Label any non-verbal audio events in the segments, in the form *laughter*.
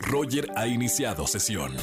Roger ha iniciado sesión.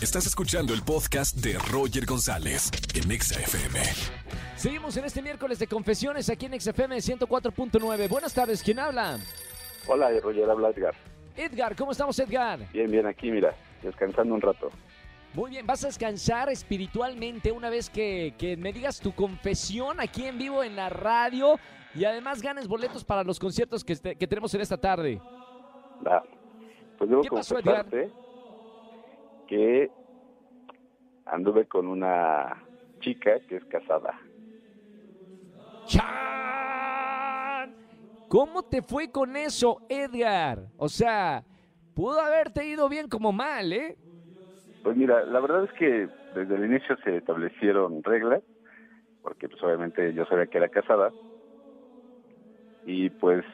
Estás escuchando el podcast de Roger González en Exa FM. Seguimos en este miércoles de confesiones aquí en XFM 104.9. Buenas tardes, ¿quién habla? Hola, Roger, habla Edgar. Edgar, ¿cómo estamos, Edgar? Bien, bien, aquí, mira, descansando un rato. Muy bien, vas a descansar espiritualmente una vez que, que me digas tu confesión aquí en vivo en la radio y además ganes boletos para los conciertos que, este- que tenemos en esta tarde. Va. Pues debo confesarte que anduve con una chica que es casada. ¡Chan! ¿Cómo te fue con eso, Edgar? O sea, pudo haberte ido bien como mal, ¿eh? Pues mira, la verdad es que desde el inicio se establecieron reglas, porque pues obviamente yo sabía que era casada, y pues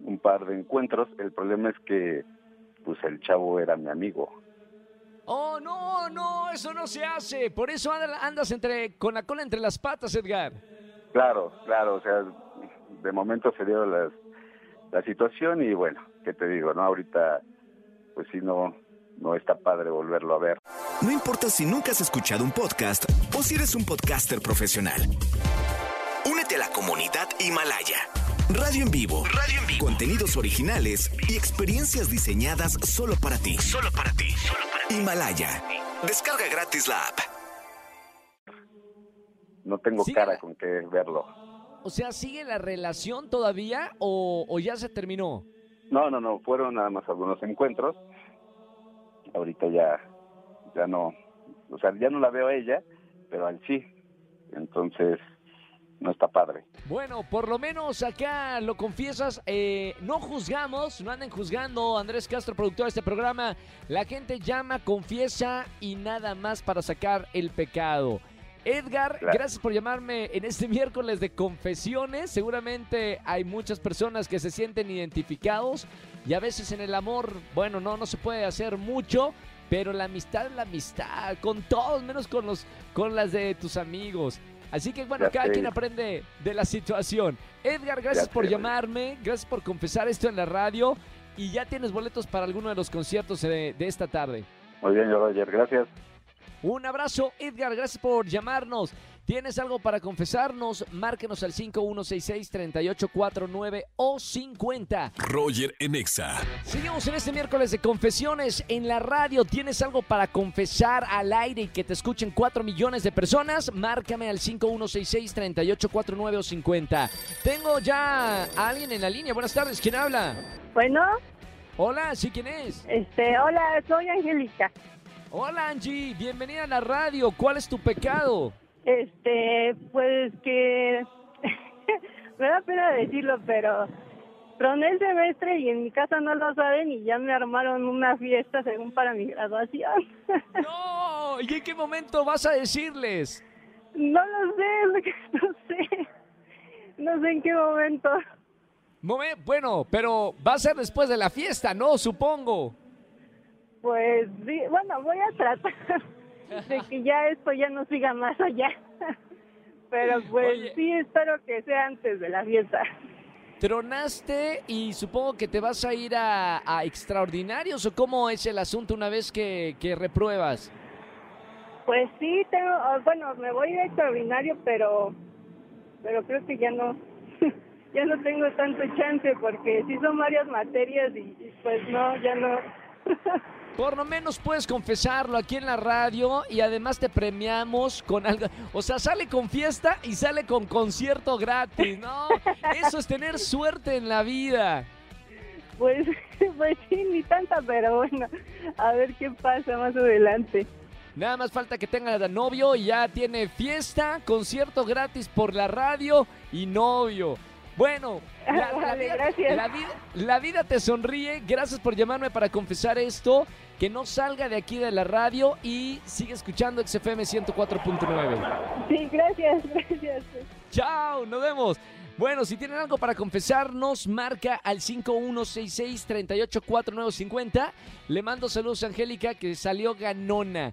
un par de encuentros. El problema es que pues el chavo era mi amigo. Oh, no, no, eso no se hace. Por eso anda- andas entre, con la cola entre las patas, Edgar. Claro, claro, o sea, de momento se dio las- la situación y bueno, ¿qué te digo? no Ahorita, pues sí, no, no está padre volverlo a ver. No importa si nunca has escuchado un podcast o si eres un podcaster profesional. Únete a la comunidad Himalaya. Radio en vivo. Radio en vivo. Contenidos originales y experiencias diseñadas solo para ti. Solo para ti. Himalaya. Descarga gratis la app. No tengo Sí, cara con que verlo. O sea, ¿sigue la relación todavía o, o ya se terminó? No, no, no, fueron nada más algunos encuentros. Ahorita ya, ya no, o sea, ya no la veo a ella, pero al sí. Entonces, no está padre. Bueno, por lo menos acá lo confiesas, eh, no juzgamos, no anden juzgando, Andrés Castro, productor de este programa, la gente llama, confiesa y nada más para sacar el pecado. Edgar, Claro. gracias por llamarme en este *laughs* miércoles de confesiones. Seguramente hay muchas personas que se sienten identificados y a veces en el amor, bueno, no, no se puede hacer mucho, pero la amistad es la amistad, con todos, menos con, los, con las de tus amigos. Así que bueno, Ya cada sé. quien aprende de la situación. Edgar, gracias Ya por sé, llamarme, gracias por confesar esto en la radio y ya tienes boletos para alguno de los conciertos de, de esta tarde. Muy bien, yo, Roger, gracias. Un abrazo, Edgar, gracias por llamarnos. ¿Tienes algo para confesarnos? Márquenos al 5166-3849 o 50. Roger en Exa. Seguimos en este miércoles de confesiones en la radio. ¿Tienes algo para confesar al aire y que te escuchen 4 millones de personas? Márcame al 5166-3849 o 50. Tengo ya a alguien en la línea. Buenas tardes, ¿quién habla? Bueno, Hola, ¿sí quién es? este, hola, soy Angélica. Hola Angie, bienvenida a la radio. ¿Cuál es tu pecado? Este, pues que *laughs* me da pena decirlo, pero troné el semestre y en mi casa no lo saben y ya me armaron una fiesta según para mi graduación. *laughs* No, ¿y en qué momento vas a decirles? no lo sé, *laughs* no sé, no sé en qué momento. Momen- Bueno, pero va a ser después de la fiesta, ¿no? Supongo. Pues sí, bueno, voy a tratar *laughs* de que ya esto ya no siga más allá. *laughs* Pero pues Oye. sí, espero que sea antes de la fiesta. Tronaste y supongo que te vas a ir a, a extraordinarios o cómo es el asunto una vez que, que repruebas. Pues sí, tengo, ah, bueno, me voy de extraordinario, pero, pero creo que ya no, *laughs* ya no tengo tanto chance porque sí son varias materias y, y pues no, ya no. Por lo menos puedes confesarlo aquí en la radio y además te premiamos con algo. O sea, sale con fiesta y sale con concierto gratis, ¿no? *laughs* Eso es tener suerte en la vida. Pues, *laughs* pues sí, ni tanta, pero bueno, a ver qué pasa más adelante. Nada más falta que tenga novio y ya tiene fiesta, concierto gratis por la radio y novio. Bueno, *laughs* la, la Vale, vida, gracias. la vida- la vida te sonríe. Gracias por llamarme para confesar esto. Que no salga de aquí de la radio y sigue escuchando XFM 104.9. Sí, gracias, *laughs* gracias. Chao, nos vemos. Bueno, si tienen algo para confesarnos, marca al 5166-384950. Le mando saludos a Angélica, que salió ganona.